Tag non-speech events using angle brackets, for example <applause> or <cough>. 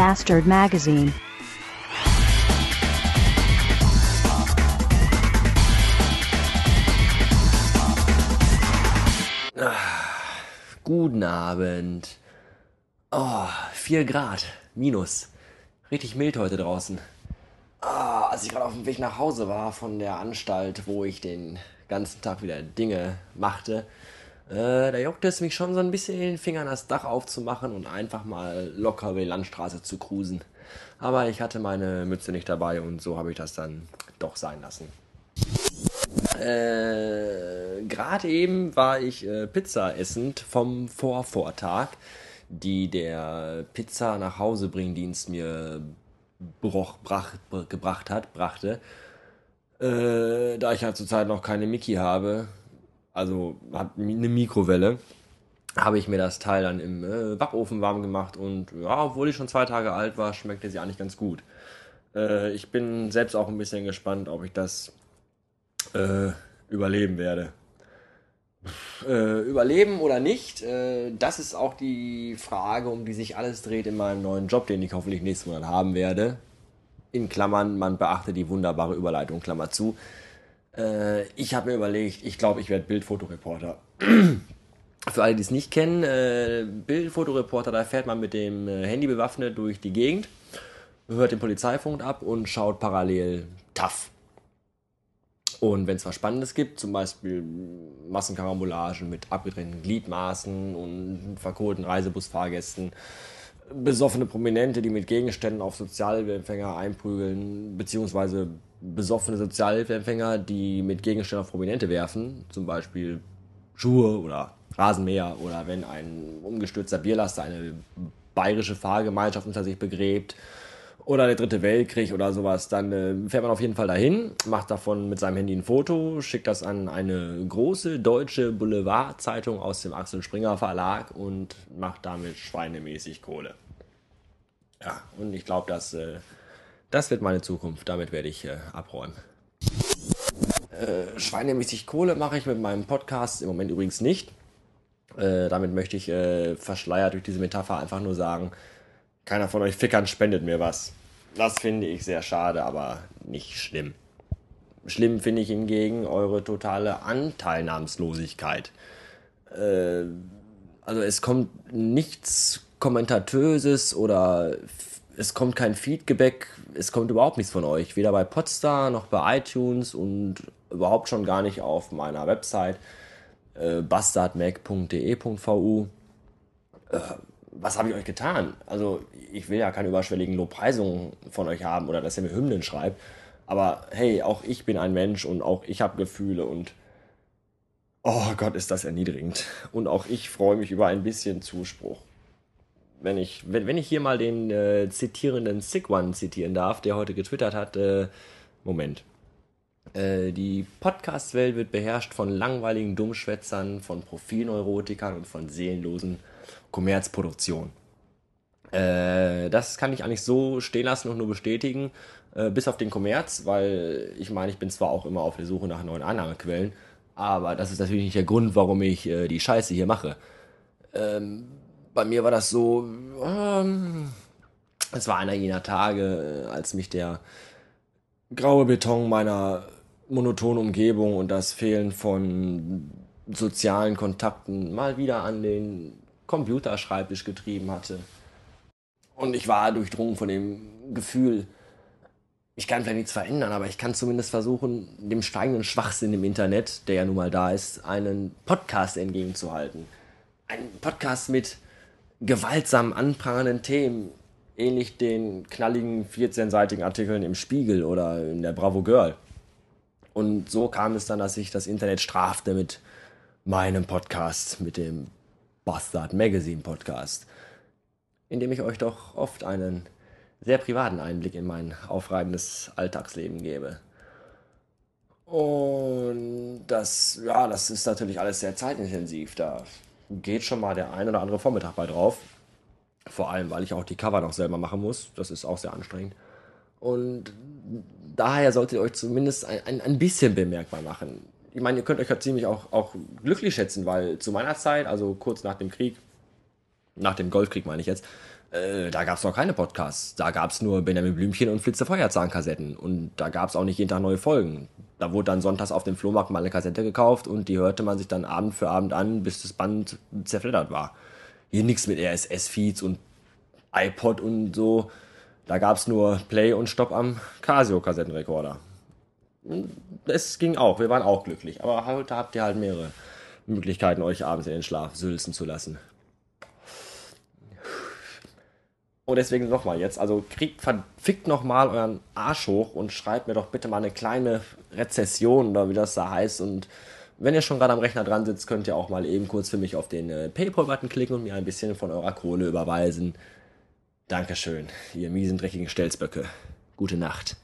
Bastard Magazine. Guten Abend. Oh, 4 Grad. Minus. Richtig mild heute draußen. Ah, als ich gerade auf dem Weg nach Hause war von der Anstalt, wo ich den ganzen Tag wieder Dinge machte, äh, da juckte es mich schon so ein bisschen in den Fingern, das Dach aufzumachen und einfach mal locker über die Landstraße zu cruisen. Aber ich hatte meine Mütze nicht dabei und so habe ich das dann doch sein lassen. Äh, Gerade eben war ich äh, Pizza essend vom Vorvortag, die der Pizza nach Hause bringdienst mir broch, brach, gebracht hat, brachte. Äh, da ich ja zurzeit noch keine Mickey habe, also hab eine Mikrowelle, habe ich mir das Teil dann im äh, Backofen warm gemacht und ja, obwohl ich schon zwei Tage alt war, schmeckte sie eigentlich ganz gut. Äh, ich bin selbst auch ein bisschen gespannt, ob ich das äh, überleben werde. Äh, überleben oder nicht, äh, das ist auch die Frage, um die sich alles dreht in meinem neuen Job, den ich hoffentlich nächsten Monat haben werde. In Klammern, man beachte die wunderbare Überleitung, Klammer zu. Äh, ich habe mir überlegt, ich glaube, ich werde Bildfotoreporter. <clears throat> Für alle, die es nicht kennen, äh, Bildfotoreporter, da fährt man mit dem äh, Handy bewaffnet durch die Gegend, hört den Polizeifunk ab und schaut parallel TAF. Und wenn es was Spannendes gibt, zum Beispiel Massenkarambolagen mit abgetrennten Gliedmaßen und verkohlten Reisebusfahrgästen, besoffene Prominente, die mit Gegenständen auf Sozialhilfeempfänger einprügeln, beziehungsweise besoffene Sozialhilfeempfänger, die mit Gegenständen auf Prominente werfen, zum Beispiel Schuhe oder Rasenmäher oder wenn ein umgestürzter Bierlaster eine bayerische Fahrgemeinschaft unter sich begräbt oder der dritte Weltkrieg oder sowas, dann äh, fährt man auf jeden Fall dahin, macht davon mit seinem Handy ein Foto, schickt das an eine große deutsche Boulevardzeitung aus dem Axel Springer Verlag und macht damit schweinemäßig Kohle. Ja, und ich glaube, das, äh, das wird meine Zukunft. Damit werde ich äh, abräumen. Äh, schweinemäßig Kohle mache ich mit meinem Podcast im Moment übrigens nicht. Äh, damit möchte ich äh, verschleiert durch diese Metapher einfach nur sagen, keiner von euch Fickern spendet mir was. Das finde ich sehr schade, aber nicht schlimm. Schlimm finde ich hingegen eure totale Anteilnahmslosigkeit. Äh, also es kommt nichts Kommentatöses oder es kommt kein Feedback, es kommt überhaupt nichts von euch. Weder bei Podstar noch bei iTunes und überhaupt schon gar nicht auf meiner Website äh, bastardmac.de.vu. Äh, was habe ich euch getan? Also, ich will ja keine überschwelligen Lobpreisungen von euch haben oder dass ihr mir Hymnen schreibt. Aber hey, auch ich bin ein Mensch und auch ich habe Gefühle und oh Gott, ist das erniedrigend. Und auch ich freue mich über ein bisschen Zuspruch. Wenn ich, wenn, wenn ich hier mal den äh, zitierenden Sick One zitieren darf, der heute getwittert hat, äh, Moment. Äh, die Podcast-Welt wird beherrscht von langweiligen Dummschwätzern, von Profilneurotikern und von seelenlosen Kommerzproduktion. Äh, das kann ich eigentlich so stehen lassen und nur bestätigen, äh, bis auf den Kommerz, weil ich meine, ich bin zwar auch immer auf der Suche nach neuen Annahmequellen, aber das ist natürlich nicht der Grund, warum ich äh, die Scheiße hier mache. Ähm, bei mir war das so, ähm, es war einer jener Tage, äh, als mich der graue Beton meiner monotonen Umgebung und das Fehlen von sozialen Kontakten mal wieder an den Computerschreibtisch getrieben hatte. Und ich war durchdrungen von dem Gefühl, ich kann vielleicht nichts verändern, aber ich kann zumindest versuchen, dem steigenden Schwachsinn im Internet, der ja nun mal da ist, einen Podcast entgegenzuhalten. Ein Podcast mit gewaltsam anprangenden Themen, ähnlich den knalligen 14-seitigen Artikeln im Spiegel oder in der Bravo Girl. Und so kam es dann, dass ich das Internet strafte mit meinem Podcast, mit dem Bastard Magazine Podcast, in dem ich euch doch oft einen sehr privaten Einblick in mein aufreibendes Alltagsleben gebe. Und das, ja, das ist natürlich alles sehr zeitintensiv. Da geht schon mal der ein oder andere Vormittag bei drauf. Vor allem, weil ich auch die Cover noch selber machen muss. Das ist auch sehr anstrengend. Und daher solltet ihr euch zumindest ein, ein, ein bisschen bemerkbar machen ich meine, ihr könnt euch ja ziemlich auch, auch glücklich schätzen, weil zu meiner Zeit, also kurz nach dem Krieg, nach dem Golfkrieg meine ich jetzt, Äh, da gab es noch keine Podcasts. Da gab es nur Benjamin Blümchen und Flitze Feuerzahnkassetten. Und da gab es auch nicht jeden Tag neue Folgen. Da wurde dann sonntags auf dem Flohmarkt mal eine Kassette gekauft und die hörte man sich dann Abend für Abend an, bis das Band zerfleddert war. Hier nichts mit RSS-Feeds und iPod und so. Da gab es nur Play und Stopp am Casio-Kassettenrekorder. Es ging auch, wir waren auch glücklich. Aber heute habt ihr halt mehrere Möglichkeiten, euch abends in den Schlaf sülzen zu lassen. Und deswegen nochmal jetzt, also kriegt verfickt nochmal euren Arsch hoch und schreibt mir doch bitte mal eine kleine Rezession oder wie das da heißt. Und wenn ihr schon gerade am Rechner dran sitzt, könnt ihr auch mal eben kurz für mich auf den äh, Paypal-Button klicken und mir ein bisschen von eurer Kohle überweisen. Dankeschön, ihr miesen, dreckigen Stelzböcke. Gute Nacht.